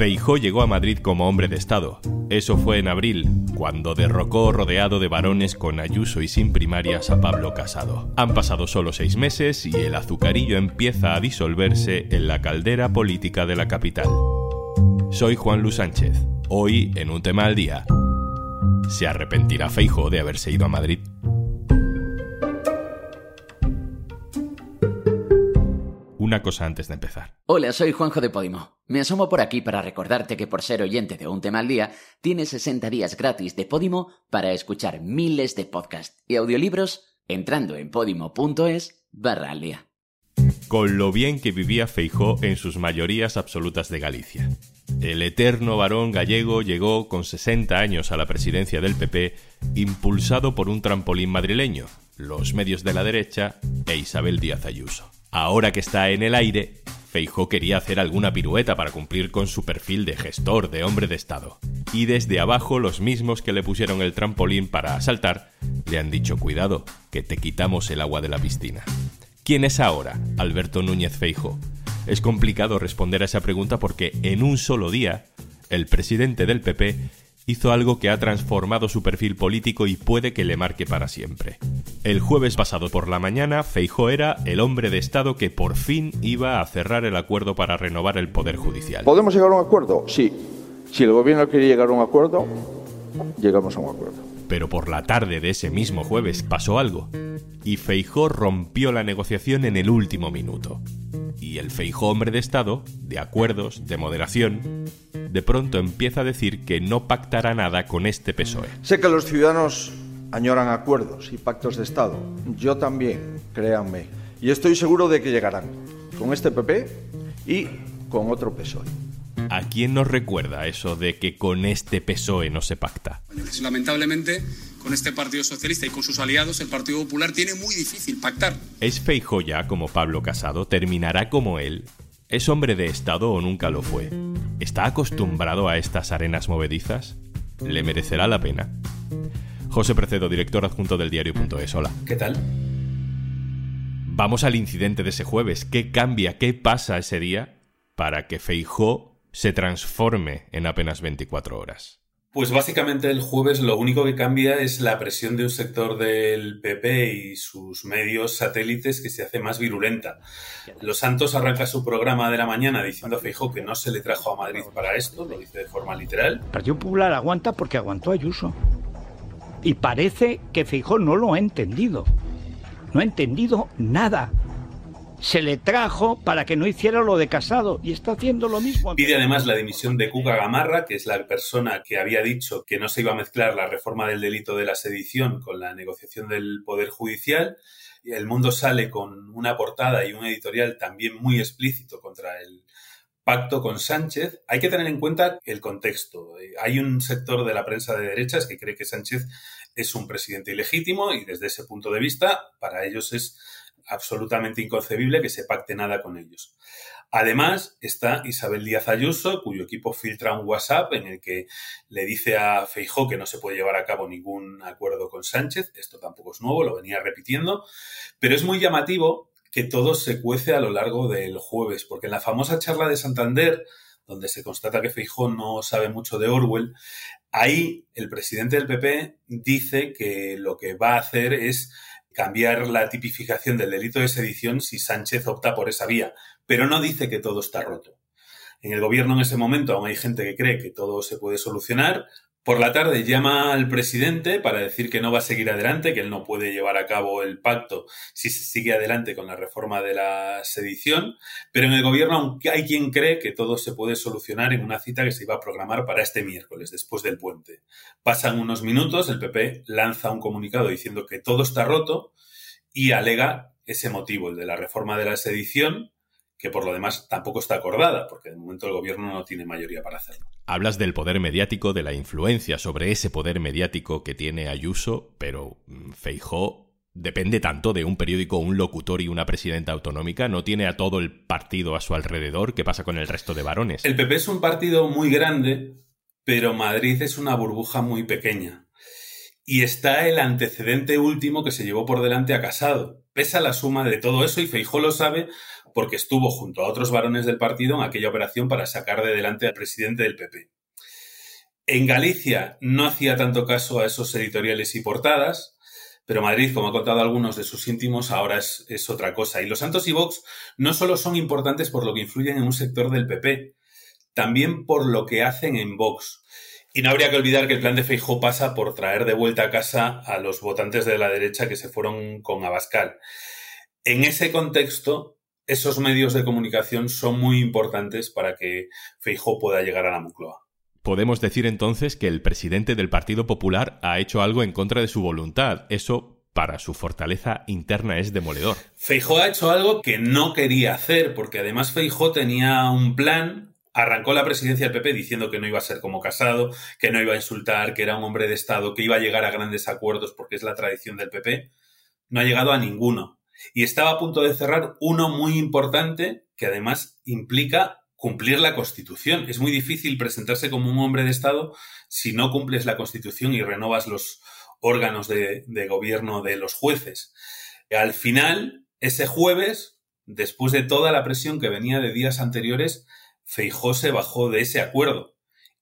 Feijó llegó a Madrid como hombre de Estado. Eso fue en abril, cuando derrocó rodeado de varones con Ayuso y sin primarias a Pablo Casado. Han pasado solo seis meses y el azucarillo empieza a disolverse en la caldera política de la capital. Soy Juan Luis Sánchez. Hoy, en un tema al día, ¿se arrepentirá Feijó de haberse ido a Madrid? una cosa antes de empezar. Hola, soy Juanjo de Podimo. Me asomo por aquí para recordarte que por ser oyente de Un tema al día, tienes 60 días gratis de Podimo para escuchar miles de podcasts y audiolibros entrando en podimo.es barra al día. Con lo bien que vivía Feijó en sus mayorías absolutas de Galicia. El eterno varón gallego llegó con 60 años a la presidencia del PP, impulsado por un trampolín madrileño, los medios de la derecha e Isabel Díaz Ayuso. Ahora que está en el aire, Feijó quería hacer alguna pirueta para cumplir con su perfil de gestor, de hombre de Estado. Y desde abajo los mismos que le pusieron el trampolín para asaltar le han dicho cuidado, que te quitamos el agua de la piscina. ¿Quién es ahora Alberto Núñez Feijó? Es complicado responder a esa pregunta porque en un solo día el presidente del PP hizo algo que ha transformado su perfil político y puede que le marque para siempre. El jueves pasado por la mañana, Feijó era el hombre de Estado que por fin iba a cerrar el acuerdo para renovar el Poder Judicial. ¿Podemos llegar a un acuerdo? Sí. Si el gobierno quiere llegar a un acuerdo, llegamos a un acuerdo. Pero por la tarde de ese mismo jueves pasó algo, y Feijó rompió la negociación en el último minuto. Y el Feijó hombre de Estado, de acuerdos, de moderación, de pronto empieza a decir que no pactará nada con este PSOE. Sé que los ciudadanos añoran acuerdos y pactos de Estado. Yo también, créanme. Y estoy seguro de que llegarán con este PP y con otro PSOE. ¿A quién nos recuerda eso de que con este PSOE no se pacta? Lamentablemente, con este Partido Socialista y con sus aliados, el Partido Popular tiene muy difícil pactar. ¿Es Feijóo ya como Pablo Casado? ¿Terminará como él? ¿Es hombre de Estado o nunca lo fue? ¿Está acostumbrado a estas arenas movedizas? ¿Le merecerá la pena? José Precedo, director adjunto del diario.es. Hola. ¿Qué tal? Vamos al incidente de ese jueves. ¿Qué cambia, qué pasa ese día para que Feijó se transforme en apenas 24 horas? Pues básicamente el jueves lo único que cambia es la presión de un sector del PP y sus medios satélites que se hace más virulenta. Los Santos arranca su programa de la mañana diciendo a Feijó que no se le trajo a Madrid para esto, lo dice de forma literal. El Partido Popular aguanta porque aguantó Ayuso. Y parece que Feijó no lo ha entendido. No ha entendido nada se le trajo para que no hiciera lo de casado y está haciendo lo mismo. Pide además la dimisión de Cuca Gamarra, que es la persona que había dicho que no se iba a mezclar la reforma del delito de la sedición con la negociación del Poder Judicial. El mundo sale con una portada y un editorial también muy explícito contra el pacto con Sánchez. Hay que tener en cuenta el contexto. Hay un sector de la prensa de derechas que cree que Sánchez es un presidente ilegítimo y desde ese punto de vista para ellos es absolutamente inconcebible que se pacte nada con ellos. Además, está Isabel Díaz Ayuso, cuyo equipo filtra un WhatsApp en el que le dice a Feijó que no se puede llevar a cabo ningún acuerdo con Sánchez. Esto tampoco es nuevo, lo venía repitiendo. Pero es muy llamativo que todo se cuece a lo largo del jueves, porque en la famosa charla de Santander, donde se constata que Feijó no sabe mucho de Orwell, ahí el presidente del PP dice que lo que va a hacer es cambiar la tipificación del delito de sedición si Sánchez opta por esa vía, pero no dice que todo está roto. En el gobierno en ese momento aún hay gente que cree que todo se puede solucionar, por la tarde llama al presidente para decir que no va a seguir adelante, que él no puede llevar a cabo el pacto si se sigue adelante con la reforma de la sedición, pero en el gobierno aunque hay quien cree que todo se puede solucionar en una cita que se iba a programar para este miércoles, después del puente. Pasan unos minutos, el PP lanza un comunicado diciendo que todo está roto y alega ese motivo, el de la reforma de la sedición, que por lo demás tampoco está acordada, porque de momento el gobierno no tiene mayoría para hacerlo. Hablas del poder mediático, de la influencia sobre ese poder mediático que tiene Ayuso, pero mm, Feijó depende tanto de un periódico, un locutor y una presidenta autonómica, no tiene a todo el partido a su alrededor, ¿qué pasa con el resto de varones? El PP es un partido muy grande, pero Madrid es una burbuja muy pequeña. Y está el antecedente último que se llevó por delante a Casado, pesa la suma de todo eso y Feijó lo sabe porque estuvo junto a otros varones del partido en aquella operación para sacar de delante al presidente del PP. En Galicia no hacía tanto caso a esos editoriales y portadas, pero Madrid, como ha contado algunos de sus íntimos, ahora es, es, otra cosa. Y los Santos y Vox no solo son importantes por lo que influyen en un sector del PP, también por lo que hacen en Vox. Y no habría que olvidar que el plan de Feijó pasa por traer de vuelta a casa a los votantes de la derecha que se fueron con Abascal. En ese contexto, esos medios de comunicación son muy importantes para que Feijó pueda llegar a la Moncloa. Podemos decir entonces que el presidente del Partido Popular ha hecho algo en contra de su voluntad. Eso para su fortaleza interna es demoledor. Feijó ha hecho algo que no quería hacer, porque además Feijó tenía un plan arrancó la presidencia del PP diciendo que no iba a ser como Casado, que no iba a insultar, que era un hombre de Estado, que iba a llegar a grandes acuerdos porque es la tradición del PP, no ha llegado a ninguno. Y estaba a punto de cerrar uno muy importante que además implica cumplir la Constitución. Es muy difícil presentarse como un hombre de Estado si no cumples la Constitución y renovas los órganos de, gobierno de los jueces. Al final, ese jueves, después de toda la presión que venía de días anteriores, Feijó se bajó de ese acuerdo.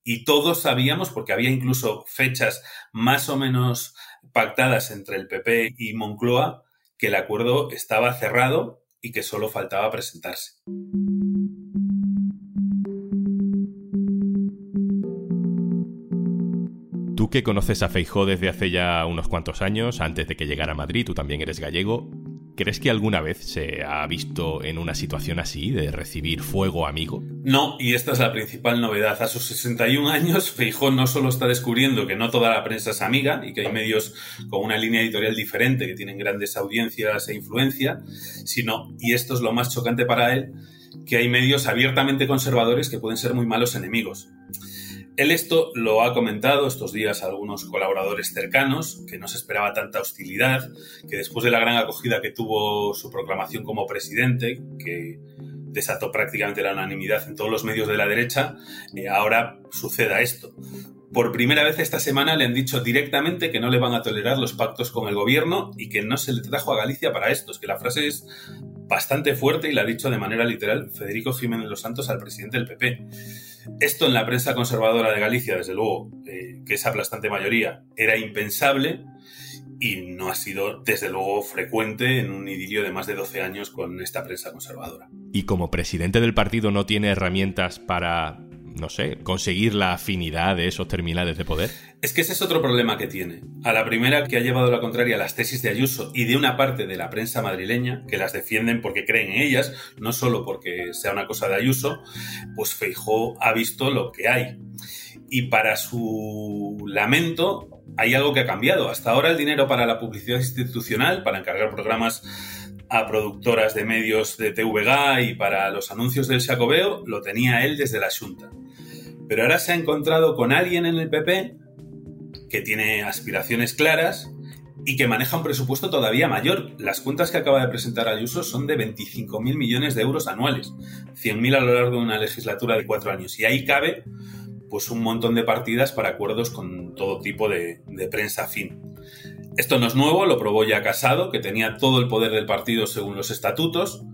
Y todos sabíamos, porque había incluso fechas más o menos pactadas entre el PP y Moncloa, que el acuerdo estaba cerrado y que solo faltaba presentarse. Tú que conoces a Feijó desde hace ya unos cuantos años, antes de que llegara a Madrid, tú también eres gallego, ¿Crees que alguna vez se ha visto en una situación así, de recibir fuego amigo? No, y esta es la principal novedad. A sus 61 años, Feijó no solo está descubriendo que no toda la prensa es amiga y que hay medios con una línea editorial diferente que tienen grandes audiencias e influencia, sino, y esto es lo más chocante para él, que hay medios abiertamente conservadores que pueden ser muy malos enemigos. Él esto lo ha comentado estos días a algunos colaboradores cercanos, que no se esperaba tanta hostilidad, que después de la gran acogida que tuvo su proclamación como presidente, que desató prácticamente la unanimidad en todos los medios de la derecha, eh, ahora suceda esto. Por primera vez esta semana le han dicho directamente que no le van a tolerar los pactos con el gobierno y que no se le trajo a Galicia para estos, que la frase es bastante fuerte y la ha dicho de manera literal Federico Jiménez Los Santos al presidente del PP. Esto en la prensa conservadora de Galicia, desde luego, eh, que es aplastante mayoría, era impensable y no ha sido, desde luego, frecuente en un idilio de más de 12 años con esta prensa conservadora. ¿Y como presidente del partido no tiene herramientas para no sé, conseguir la afinidad de esos terminales de poder? Es que ese es otro problema que tiene. A la primera que ha llevado la contraria las tesis de Ayuso y de una parte de la prensa madrileña, que las defienden porque creen en ellas, no solo porque sea una cosa de Ayuso, pues Feijó ha visto lo que hay. Y para su lamento, hay algo que ha cambiado. Hasta ahora el dinero para la publicidad institucional, para encargar programas a productoras de medios de TVG y para los anuncios del Xacobeo lo tenía él desde la Junta. Pero ahora se ha encontrado con alguien en el PP que tiene aspiraciones claras y que maneja un presupuesto todavía mayor. Las cuentas que acaba de presentar Ayuso son de 25.000 millones de euros anuales, 100.000 a lo largo de una legislatura de cuatro años. Y ahí cabe pues un montón de partidas para acuerdos con todo tipo de prensa fin. Esto no es nuevo, lo probó ya Casado, que tenía todo el poder del partido según los estatutos,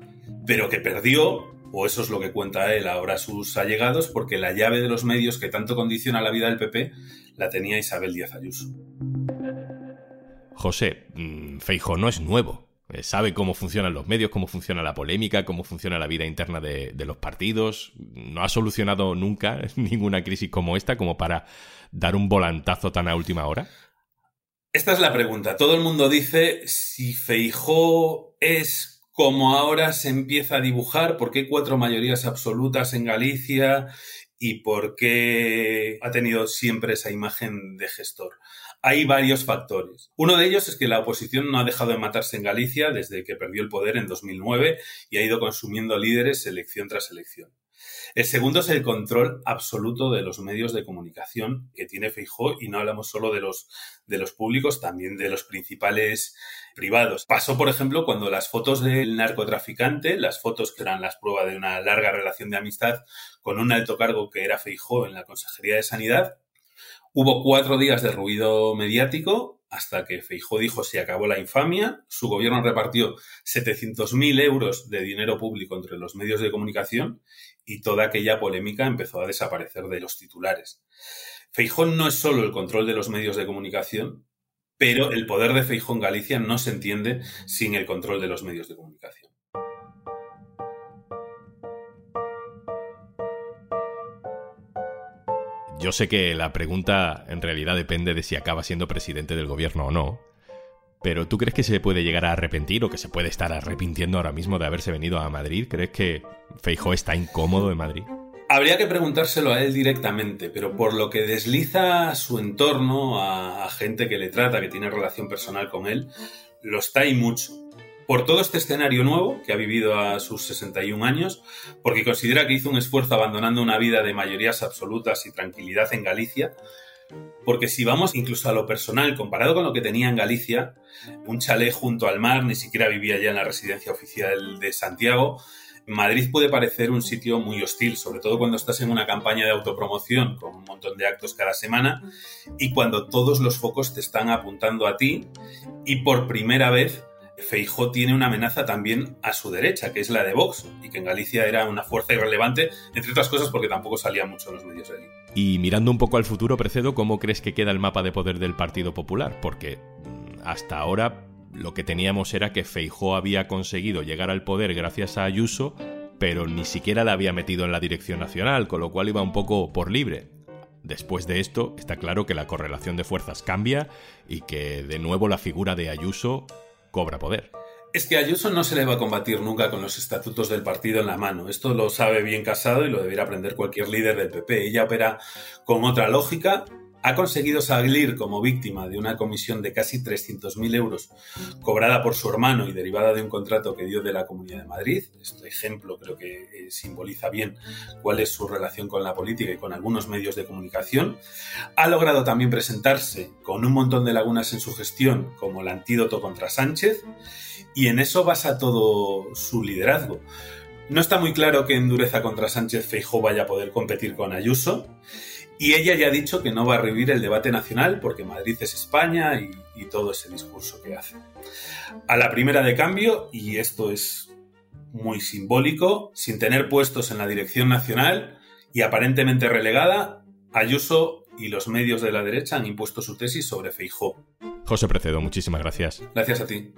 pero que perdió, o eso es lo que cuenta él ahora sus allegados, porque la llave de los medios que tanto condiciona la vida del PP la tenía Isabel Díaz Ayuso. José, mm, Feijo no es nuevo. Eh, sabe cómo funcionan los medios, cómo funciona la polémica, cómo funciona la vida interna de, de, los partidos. No ha solucionado nunca ninguna crisis como esta como para dar un volantazo tan a última hora. Esta es la pregunta. Todo el mundo dice si Feijó es como ahora se empieza a dibujar, por qué cuatro mayorías absolutas en Galicia y por qué ha tenido siempre esa imagen de gestor. Hay varios factores. Uno de ellos es que la oposición no ha dejado de matarse en Galicia desde que perdió el poder en 2009 y ha ido consumiendo líderes elección tras elección. El segundo es el control absoluto de los medios de comunicación que tiene Feijó y no hablamos solo de los, de los públicos, también de los principales privados. Pasó, por ejemplo, cuando las fotos del narcotraficante, las fotos que eran las pruebas de una larga relación de amistad con un alto cargo que era Feijó en la Consejería de Sanidad, hubo cuatro días de ruido mediático hasta que Feijó dijo se acabó la infamia, su gobierno repartió 700.000 euros de dinero público entre los medios de comunicación y toda aquella polémica empezó a desaparecer de los titulares. Feijó no es solo el control de los medios de comunicación, pero el poder de Feijó en Galicia no se entiende sin el control de los medios de comunicación. Yo sé que la pregunta en realidad depende de si acaba siendo presidente del gobierno o no, pero ¿tú crees que se puede llegar a arrepentir o que se puede estar arrepintiendo ahora mismo de haberse venido a Madrid? ¿Crees que Feijó está incómodo en Madrid? Habría que preguntárselo a él directamente, pero por lo que desliza su entorno, a gente que le trata, que tiene relación personal con él, lo está y mucho por todo este escenario nuevo que ha vivido a sus 61 años, porque considera que hizo un esfuerzo abandonando una vida de mayorías absolutas y tranquilidad en Galicia, porque si vamos incluso a lo personal, comparado con lo que tenía en Galicia, un chalet junto al mar, ni siquiera vivía ya en la residencia oficial de Santiago, Madrid puede parecer un sitio muy hostil, sobre todo cuando estás en una campaña de autopromoción con un montón de actos cada semana y cuando todos los focos te están apuntando a ti y por primera vez Feijó tiene una amenaza también a su derecha, que es la de Vox, y que en Galicia era una fuerza irrelevante, entre otras cosas porque tampoco salía mucho en los medios de allí. Y mirando un poco al futuro, Precedo, ¿cómo crees que queda el mapa de poder del Partido Popular? Porque mm, hasta ahora lo que teníamos era que Feijó había conseguido llegar al poder gracias a Ayuso, pero ni siquiera la había metido en la dirección nacional, con lo cual iba un poco por libre. Después de esto, está claro que la correlación de fuerzas cambia y que de nuevo la figura de Ayuso cobra poder. Es que Ayuso no se le va a combatir nunca con los estatutos del partido en la mano. Esto lo sabe bien Casado y lo debería aprender cualquier líder del PP. Ella opera con otra lógica ha conseguido salir como víctima de una comisión de casi 300.000 euros cobrada por su hermano y derivada de un contrato que dio de la Comunidad de Madrid. Este ejemplo creo que eh, simboliza bien cuál es su relación con la política y con algunos medios de comunicación. Ha logrado también presentarse con un montón de lagunas en su gestión como el antídoto contra Sánchez y en eso basa todo su liderazgo. No está muy claro que en dureza contra Sánchez Feijó vaya a poder competir con Ayuso y ella ya ha dicho que no va a revivir el debate nacional porque Madrid es España y, todo ese discurso que hace. A la primera de cambio, y esto es muy simbólico, sin tener puestos en la dirección nacional y aparentemente relegada, Ayuso y los medios de la derecha han impuesto su tesis sobre Feijó. José Precedo, muchísimas gracias. Gracias a ti.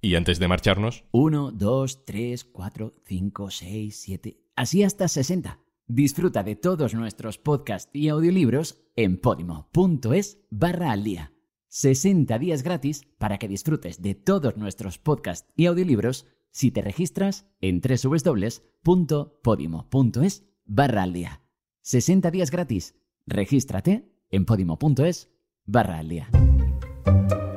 Y antes de marcharnos... 1, 2, 3, 4, 5, 6, 7... Así hasta 60. Disfruta de todos nuestros podcasts y audiolibros en podimo.es barra al día. 60 días gratis para que disfrutes de todos nuestros podcasts y audiolibros si te registras en www.podimo.es barra al día. 60 días gratis. Regístrate en podimo.es barra al día.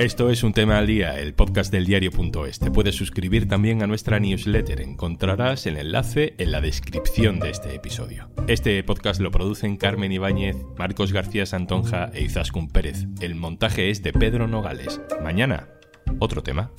Esto es un tema al día, el podcast del diario.es. Te puedes suscribir también a nuestra newsletter. Encontrarás el enlace en la descripción de este episodio. Este podcast lo producen Carmen Ibáñez, Marcos García Santonja e Izaskun Pérez. El montaje es de Pedro Nogales. Mañana, otro tema.